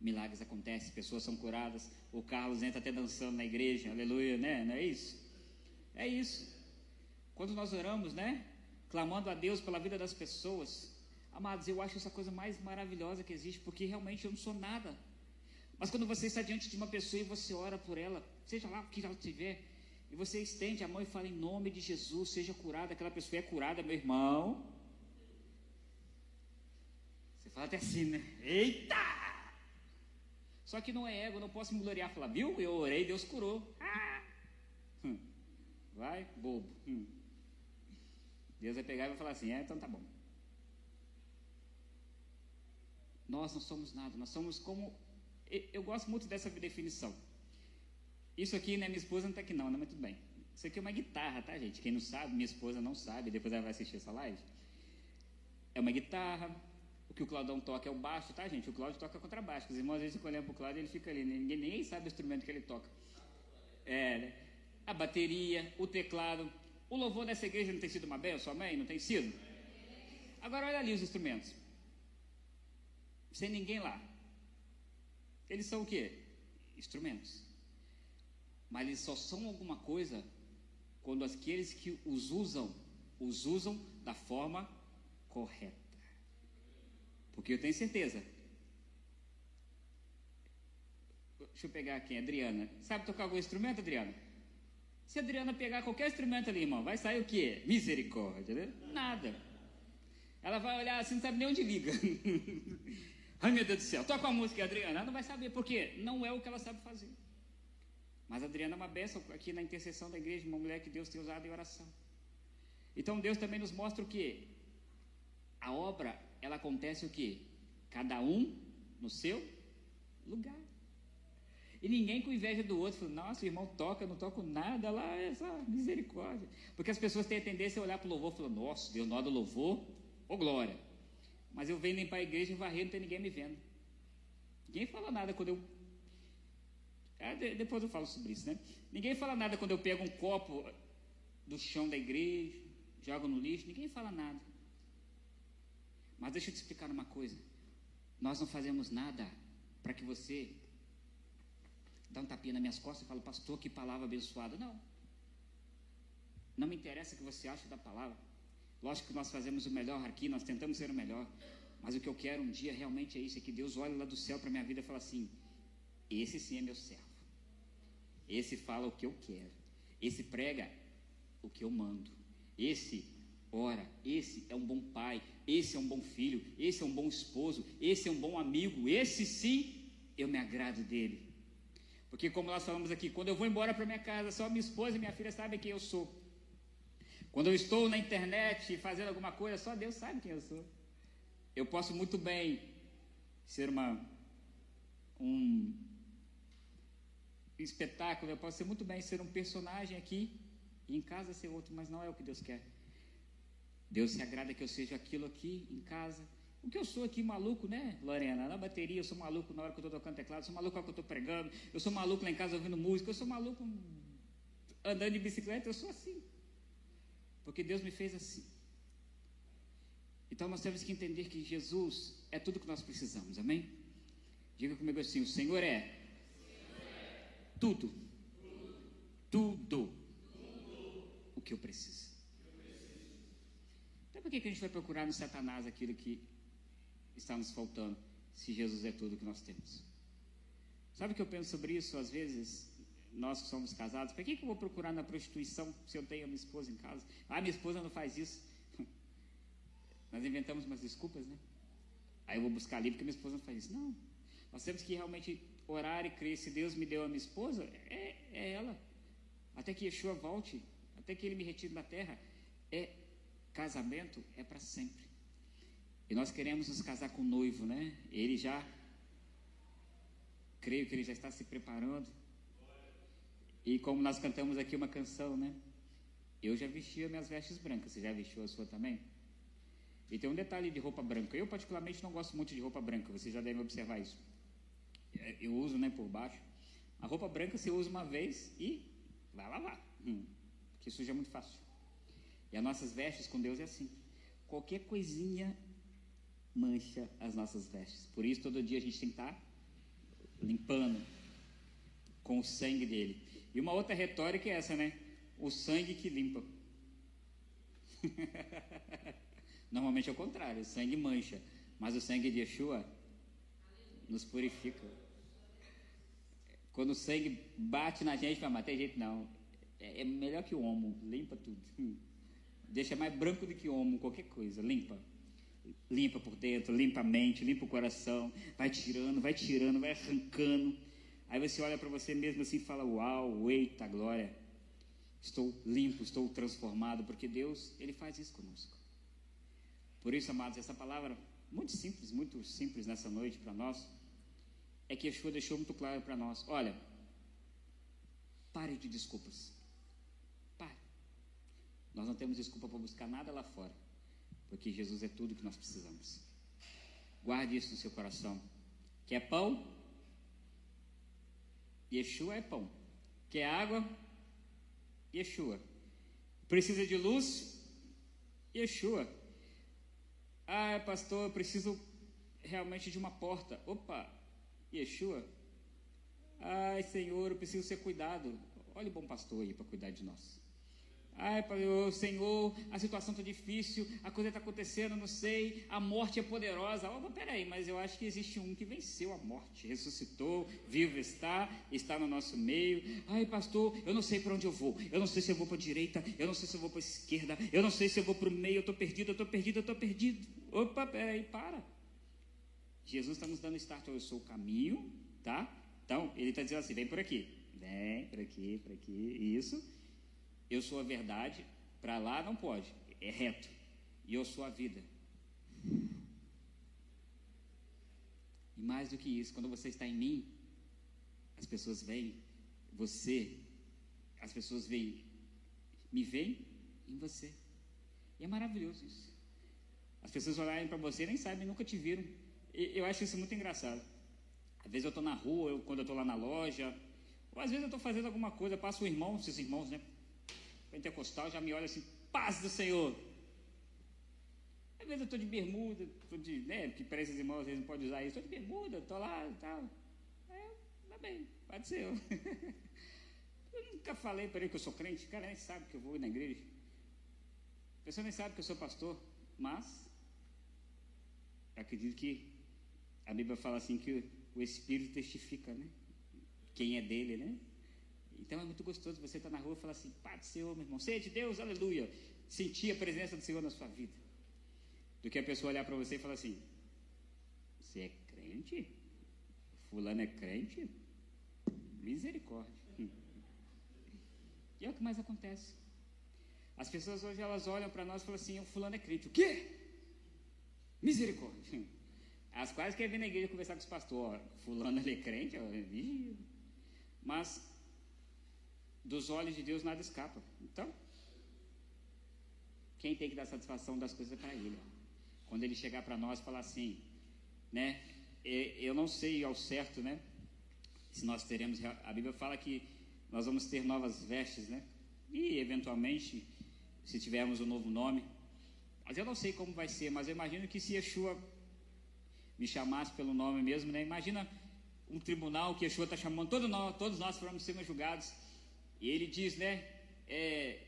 milagres acontecem, pessoas são curadas, o Carlos entra até dançando na igreja, aleluia, né? Não é isso? É isso. Quando nós oramos, né? Clamando a Deus pela vida das pessoas, Amados, eu acho essa coisa mais maravilhosa que existe, porque realmente eu não sou nada. Mas quando você está diante de uma pessoa e você ora por ela, seja lá o que ela tiver, e você estende a mão e fala em nome de Jesus, seja curada, aquela pessoa é curada, meu irmão. Você fala até assim, né? Eita! Só que não é ego, não posso me gloriar falar, viu? Eu orei, Deus curou. Ah! Hum. Vai, bobo. Hum. Deus vai pegar e vai falar assim, é, então tá bom. Nós não somos nada, nós somos como. Eu gosto muito dessa definição. Isso aqui, né? Minha esposa não está aqui, não, né? Mas tudo bem. Isso aqui é uma guitarra, tá, gente? Quem não sabe, minha esposa não sabe, depois ela vai assistir essa live. É uma guitarra. O que o Claudão toca é o baixo, tá, gente? O Cláudio toca contrabaixo. Os irmãos às vezes ficam olhando pro Cláudio ele fica ali. Ninguém nem sabe o instrumento que ele toca. É, né? a bateria, o teclado. O louvor dessa igreja não tem sido uma benção, amém? Não tem sido? Agora olha ali os instrumentos. Sem ninguém lá. Eles são o quê? Instrumentos. Mas eles só são alguma coisa quando aqueles que os usam, os usam da forma correta. Porque eu tenho certeza. Deixa eu pegar aqui, Adriana. Sabe tocar algum instrumento, Adriana? Se a Adriana pegar qualquer instrumento ali, irmão, vai sair o quê? Misericórdia, né? Nada. Ela vai olhar assim, não sabe nem onde liga. [laughs] Ai meu Deus do céu, toca uma música, Adriana. Ela não vai saber, por quê? Não é o que ela sabe fazer. Mas Adriana é uma bênção aqui na intercessão da igreja, uma mulher que Deus tem usado em oração. Então Deus também nos mostra o que? A obra, ela acontece o que? Cada um no seu lugar. E ninguém com inveja do outro, fala, nossa, o irmão toca, não toco nada lá, essa misericórdia. Porque as pessoas têm a tendência a olhar para o louvor e falar, nossa, Deus, hora do louvor, ô glória. Mas eu venho limpar a igreja e varrer, não tem ninguém me vendo. Ninguém fala nada quando eu é, depois eu falo sobre isso, né? Ninguém fala nada quando eu pego um copo do chão da igreja, jogo no lixo, ninguém fala nada. Mas deixa eu te explicar uma coisa. Nós não fazemos nada para que você dá um tapinha nas minhas costas e fala, pastor, que palavra abençoada. Não. Não me interessa o que você acha da palavra. Lógico que nós fazemos o melhor aqui, nós tentamos ser o melhor. Mas o que eu quero um dia realmente é isso, é que Deus olhe lá do céu para minha vida e fala assim, esse sim é meu servo. Esse fala o que eu quero. Esse prega o que eu mando. Esse ora. Esse é um bom pai. Esse é um bom filho. Esse é um bom esposo. Esse é um bom amigo. Esse sim, eu me agrado dele. Porque, como nós falamos aqui, quando eu vou embora para minha casa, só minha esposa e minha filha sabem quem eu sou. Quando eu estou na internet fazendo alguma coisa, só Deus sabe quem eu sou. Eu posso muito bem ser uma, um espetáculo, eu posso ser muito bem ser um personagem aqui e em casa ser outro, mas não é o que Deus quer. Deus se agrada que eu seja aquilo aqui em casa. O que eu sou aqui maluco, né, Lorena? Na bateria, eu sou maluco na hora que eu estou tocando teclado, eu sou maluco na hora que eu estou pregando, eu sou maluco lá em casa ouvindo música, eu sou maluco andando de bicicleta, eu sou assim. Porque Deus me fez assim. Então nós temos que entender que Jesus é tudo que nós precisamos, amém? Diga comigo assim: o Senhor é tudo. Tudo. O que eu preciso. Então por que, que a gente vai procurar no Satanás aquilo que está nos faltando, se Jesus é tudo que nós temos? Sabe o que eu penso sobre isso? Às vezes, nós que somos casados, por que, que eu vou procurar na prostituição se eu tenho a minha esposa em casa? Ah, minha esposa não faz isso. [laughs] Nós inventamos umas desculpas, né? Aí eu vou buscar ali porque minha esposa não faz isso. Não. Nós temos que realmente orar e crer. Se Deus me deu a minha esposa, é, é ela. Até que Yeshua volte, até que ele me retire da terra. É casamento é para sempre. E nós queremos nos casar com o noivo, né? Ele já creio que ele já está se preparando. E como nós cantamos aqui uma canção, né? Eu já vestia minhas vestes brancas. Você já vestiu a sua também? E tem um detalhe de roupa branca. Eu particularmente não gosto muito de roupa branca. Você já deve observar isso. É, eu uso né, por baixo. A roupa branca você usa uma vez e vai lavar, hum, porque suja muito fácil. E as nossas vestes com Deus é assim. Qualquer coisinha mancha as nossas vestes. Por isso todo dia a gente tem que estar limpando com o sangue dele. E uma outra retórica é essa, né? O sangue que limpa. [laughs] Normalmente é o contrário, o sangue mancha, mas o sangue de Yeshua nos purifica. Quando o sangue bate na gente, mas tem jeito não. É, é melhor que o homo, limpa tudo. [laughs] Deixa mais branco do que o homo, qualquer coisa, limpa. Limpa por dentro, limpa a mente, limpa o coração, vai tirando, vai tirando, vai arrancando. Aí você olha para você mesmo assim e fala: Uau, eita glória, estou limpo, estou transformado, porque Deus, Ele faz isso conosco. Por isso, amados, essa palavra muito simples, muito simples nessa noite para nós é que Yeshua deixou muito claro para nós: olha, pare de desculpas. Nós não temos desculpa para buscar nada lá fora, porque Jesus é tudo que nós precisamos. Guarde isso no seu coração. Quer pão? Yeshua é pão. Quer água? Yeshua. Precisa de luz? Yeshua. Ah, pastor, eu preciso realmente de uma porta. Opa, Yeshua. Ai, Senhor, eu preciso ser cuidado. Olha o bom pastor aí para cuidar de nós. Ai, Senhor, a situação está difícil, a coisa está acontecendo, não sei, a morte é poderosa. Oh, peraí, mas eu acho que existe um que venceu a morte, ressuscitou, vivo está, está no nosso meio. Ai, pastor, eu não sei para onde eu vou, eu não sei se eu vou para a direita, eu não sei se eu vou para a esquerda, eu não sei se eu vou para o meio, eu estou perdido, eu estou perdido, eu estou perdido. Opa, peraí, para. Jesus está nos dando start, eu sou o caminho, tá? Então, ele está dizendo assim: vem por aqui, vem por aqui, por aqui, isso eu sou a verdade, para lá não pode, é reto. E eu sou a vida. E mais do que isso, quando você está em mim, as pessoas veem você, as pessoas veem, me veem em você. E é maravilhoso isso. As pessoas olharem para você nem sabem, nunca te viram. E, eu acho isso muito engraçado. Às vezes eu estou na rua, eu, quando eu estou lá na loja, ou às vezes eu estou fazendo alguma coisa, passa um irmão, esses irmãos, né? Pentecostal já me olha assim, paz do Senhor. Às vezes eu estou de bermuda, estou de, né, porque para esses irmãos às vezes não pode usar isso, estou de bermuda, estou lá e tal. É, tá bem, pode ser eu. eu nunca falei para ele que eu sou crente, o cara nem sabe que eu vou na igreja. A pessoa nem sabe que eu sou pastor, mas acredito que a Bíblia fala assim que o Espírito testifica, né? Quem é dele, né? Então é muito gostoso você estar na rua e falar assim: Pai do Senhor, meu irmão, seja de Deus, aleluia. Sentir a presença do Senhor na sua vida. Do que a pessoa olhar para você e falar assim: Você é crente? Fulano é crente? Misericórdia. E é o que mais acontece. As pessoas hoje elas olham para nós e falam assim: o fulano é crente. O quê? Misericórdia. Elas quase querem vir na igreja conversar com os pastores. Fulano ele é crente? Mas dos olhos de Deus nada escapa. Então, quem tem que dar satisfação das coisas é para Ele. Quando Ele chegar para nós e falar assim, né? Eu não sei ao certo, né? Se nós teremos. A Bíblia fala que nós vamos ter novas vestes, né? E eventualmente, se tivermos um novo nome. Mas eu não sei como vai ser, mas eu imagino que se Yeshua me chamasse pelo nome mesmo, né? Imagina um tribunal que Yeshua está chamando, todos nós, todos nós vamos ser julgados. E ele diz, né? É,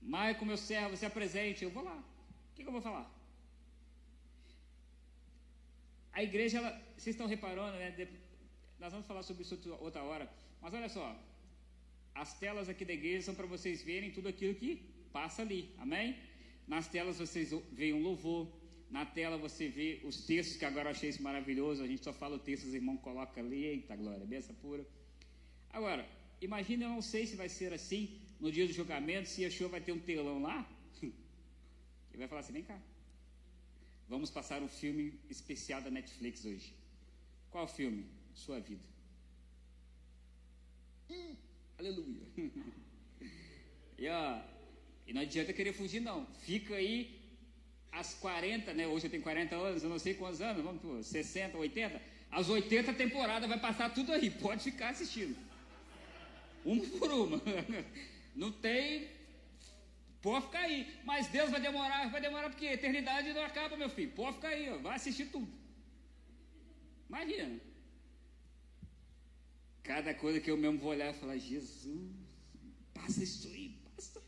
Michael, meu servo, se apresente. Eu vou lá. O que, que eu vou falar? A igreja, ela, vocês estão reparando, né? De, nós vamos falar sobre isso outra hora. Mas olha só, as telas aqui da igreja são para vocês verem tudo aquilo que passa ali. Amém? Nas telas vocês veem um louvor. Na tela você vê os textos, que agora eu achei isso maravilhoso. A gente só fala o texto, os irmãos colocam ali. Eita glória, benção pura. Agora, Imagina, eu não sei se vai ser assim no dia do julgamento, se Yeshua vai ter um telão lá. [laughs] Ele vai falar assim: vem cá. Vamos passar um filme especial da Netflix hoje. Qual filme? Sua vida. Hum, aleluia. [laughs] e, ó, e não adianta querer fugir, não. Fica aí às 40, né? Hoje eu tenho 40 anos, eu não sei quantos anos, vamos por 60, 80. Às 80 temporadas vai passar tudo aí. Pode ficar assistindo uma por uma. [laughs] Não tem. Pode ficar aí. Mas Deus vai demorar, vai demorar porque a eternidade não acaba, meu filho. Pode ficar aí, ó. vai assistir tudo. Imagina. Cada coisa que eu mesmo vou olhar e falar, Jesus, passa isso aí, passa.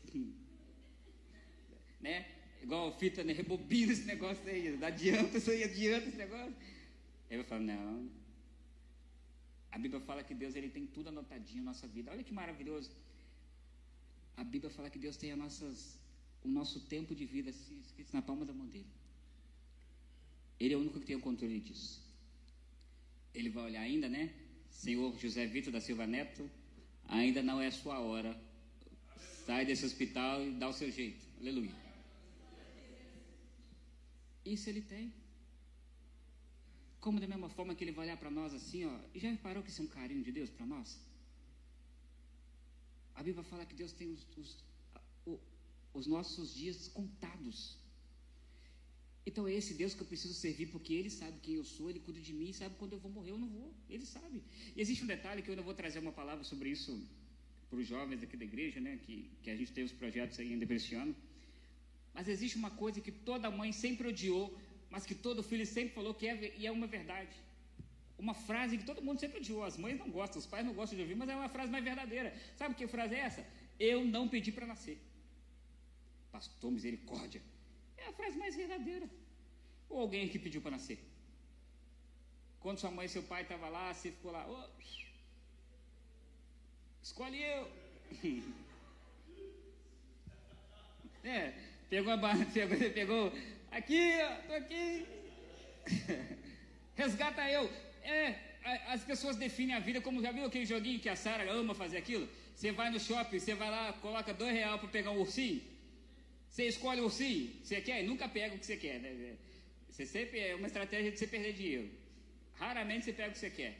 Né? Igual fita, né? Rebobina esse negócio aí. Adianta isso aí, adianta esse negócio. Aí eu falo, não, a Bíblia fala que Deus ele tem tudo anotadinho na nossa vida. Olha que maravilhoso. A Bíblia fala que Deus tem nossas, o nosso tempo de vida escrito na palma da mão dele. Ele é o único que tem o controle disso. Ele vai olhar ainda, né? Senhor José Vitor da Silva Neto, ainda não é a sua hora. Sai desse hospital e dá o seu jeito. Aleluia. Isso ele tem. Como da mesma forma que ele vai olhar para nós assim, ó, e já reparou que isso é um carinho de Deus para nós? A Bíblia fala que Deus tem os, os, os nossos dias contados. Então é esse Deus que eu preciso servir, porque Ele sabe quem eu sou, Ele cuida de mim, sabe quando eu vou morrer ou não vou. Ele sabe. E existe um detalhe que eu ainda vou trazer uma palavra sobre isso para os jovens aqui da igreja, né? Que, que a gente tem os projetos ainda para este ano. Mas existe uma coisa que toda mãe sempre odiou, mas que todo filho sempre falou que é, e é uma verdade. Uma frase que todo mundo sempre odiou. As mães não gostam, os pais não gostam de ouvir, mas é uma frase mais verdadeira. Sabe que frase é essa? Eu não pedi para nascer. Pastor, misericórdia. É a frase mais verdadeira. Ou alguém que pediu para nascer? Quando sua mãe e seu pai estavam lá, você ficou lá, oh, escolhe eu. [laughs] é, pegou a [laughs] pegou, pegou aqui, ó, tô aqui. [laughs] Resgata eu. É, as pessoas definem a vida como já viu aquele joguinho que a Sara ama fazer aquilo? Você vai no shopping, você vai lá, coloca dois reais para pegar um ursinho. Você escolhe o ursinho, você quer nunca pega o que você quer. Né? Você sempre é uma estratégia de você perder dinheiro. Raramente você pega o que você quer.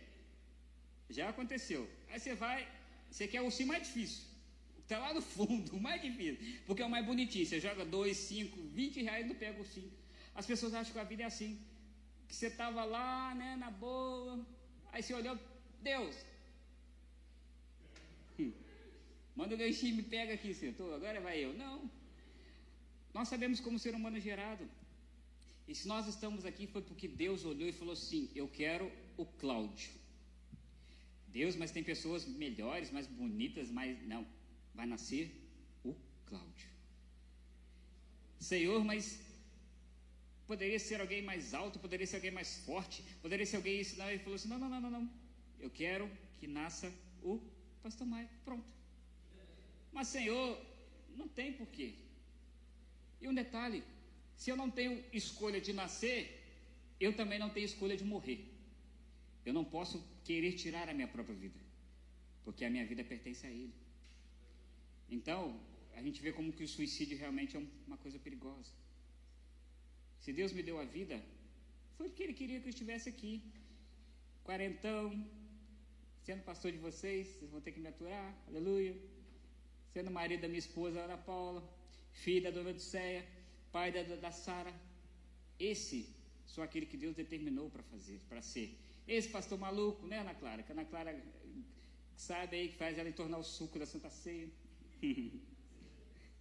Já aconteceu. Aí você vai, você quer o ursinho mais difícil. Está lá no fundo, o mais difícil. Porque é o mais bonitinho. Você joga 2, 5, 20 reais e não pega o ursinho. As pessoas acham que a vida é assim. Que você estava lá, né, na boa. Aí você olhou, Deus. Hum. Manda o ganchinho, me pega aqui, senhor. Agora vai eu. Não. Nós sabemos como o ser humano é gerado. E se nós estamos aqui foi porque Deus olhou e falou assim: Eu quero o Cláudio. Deus, mas tem pessoas melhores, mais bonitas, mais. Não, vai nascer o Cláudio. Senhor, mas poderia ser alguém mais alto, poderia ser alguém mais forte, poderia ser alguém. Não, ele falou assim: Não, não, não, não, não. Eu quero que nasça o Pastor Maio. Pronto. Mas, Senhor, não tem porquê. E um detalhe: se eu não tenho escolha de nascer, eu também não tenho escolha de morrer. Eu não posso querer tirar a minha própria vida, porque a minha vida pertence a Ele. Então, a gente vê como que o suicídio realmente é uma coisa perigosa. Se Deus me deu a vida, foi porque Ele queria que eu estivesse aqui, quarentão, sendo pastor de vocês, vocês vão ter que me aturar, aleluia. Sendo marido da minha esposa, Ana Paula, filha da dona Odisseia, pai da, da Sara. Esse sou aquele que Deus determinou para fazer, para ser. Esse pastor maluco, né, Ana Clara? Que Ana Clara sabe aí que faz ela entornar o suco da Santa Ceia. [laughs]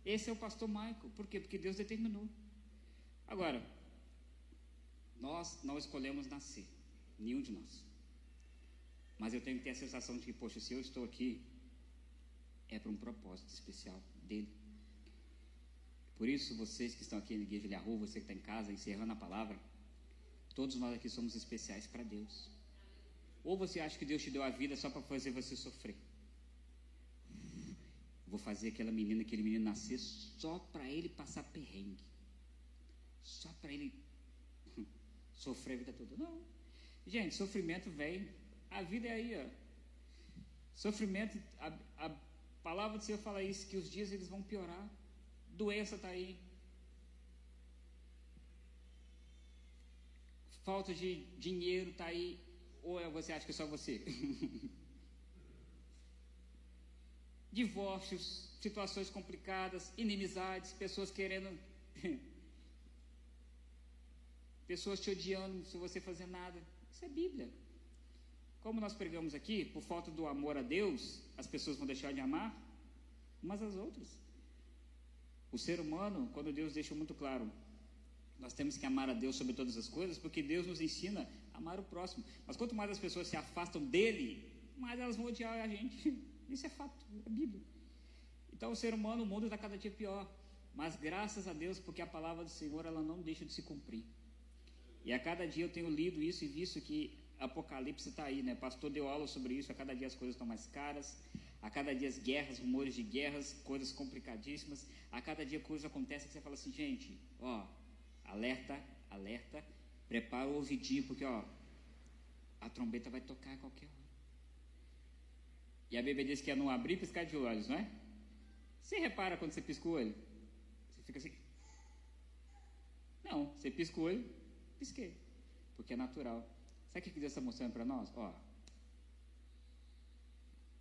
Esse é o pastor Michael. Por quê? Porque Deus determinou. Agora, nós não escolhemos nascer, nenhum de nós. Mas eu tenho que ter a sensação de que, poxa, se eu estou aqui, é para um propósito especial dele. Por isso, vocês que estão aqui na igreja de você que está em casa, encerrando a palavra, todos nós aqui somos especiais para Deus. Ou você acha que Deus te deu a vida só para fazer você sofrer? Vou fazer aquela menina, aquele menino nascer só para ele passar perrengue. Só para ele [laughs] sofrer a vida toda. Não. Gente, sofrimento vem. A vida é aí, ó. Sofrimento, a, a palavra do Senhor fala isso, que os dias eles vão piorar. Doença está aí. Falta de dinheiro está aí. Ou é, você acha que é só você? [laughs] Divórcios, situações complicadas, inimizades, pessoas querendo. [laughs] pessoas te odiando se você fazer nada. Isso é Bíblia. Como nós pregamos aqui, por falta do amor a Deus, as pessoas vão deixar de amar umas às outras. O ser humano, quando Deus deixa muito claro, nós temos que amar a Deus sobre todas as coisas, porque Deus nos ensina a amar o próximo. Mas quanto mais as pessoas se afastam dele, mais elas vão odiar a gente. [laughs] Isso é fato, é Bíblia. Então o ser humano, o mundo está cada dia pior. Mas graças a Deus, porque a palavra do Senhor ela não deixa de se cumprir. E a cada dia eu tenho lido isso e visto que Apocalipse está aí, né? Pastor deu aula sobre isso. A cada dia as coisas estão mais caras. A cada dia as guerras, rumores de guerras, coisas complicadíssimas. A cada dia coisas acontecem que você fala assim, gente, ó, alerta, alerta, prepara o ouvidinho, porque ó, a trombeta vai tocar a qualquer hora. E a Bíblia diz que é não abrir e piscar de olhos, não é? Você repara quando você pisca o olho? Você fica assim. Não, você pisca o olho, pisquei. Porque é natural. Sabe o que Deus está mostrando para nós? Ó,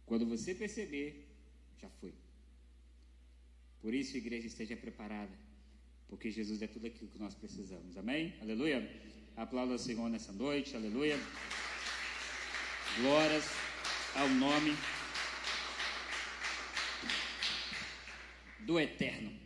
quando você perceber, já foi. Por isso, igreja esteja preparada, porque Jesus é tudo aquilo que nós precisamos. Amém? Aleluia. Aplauda o Senhor nessa noite. Aleluia. Glórias ao nome do Eterno.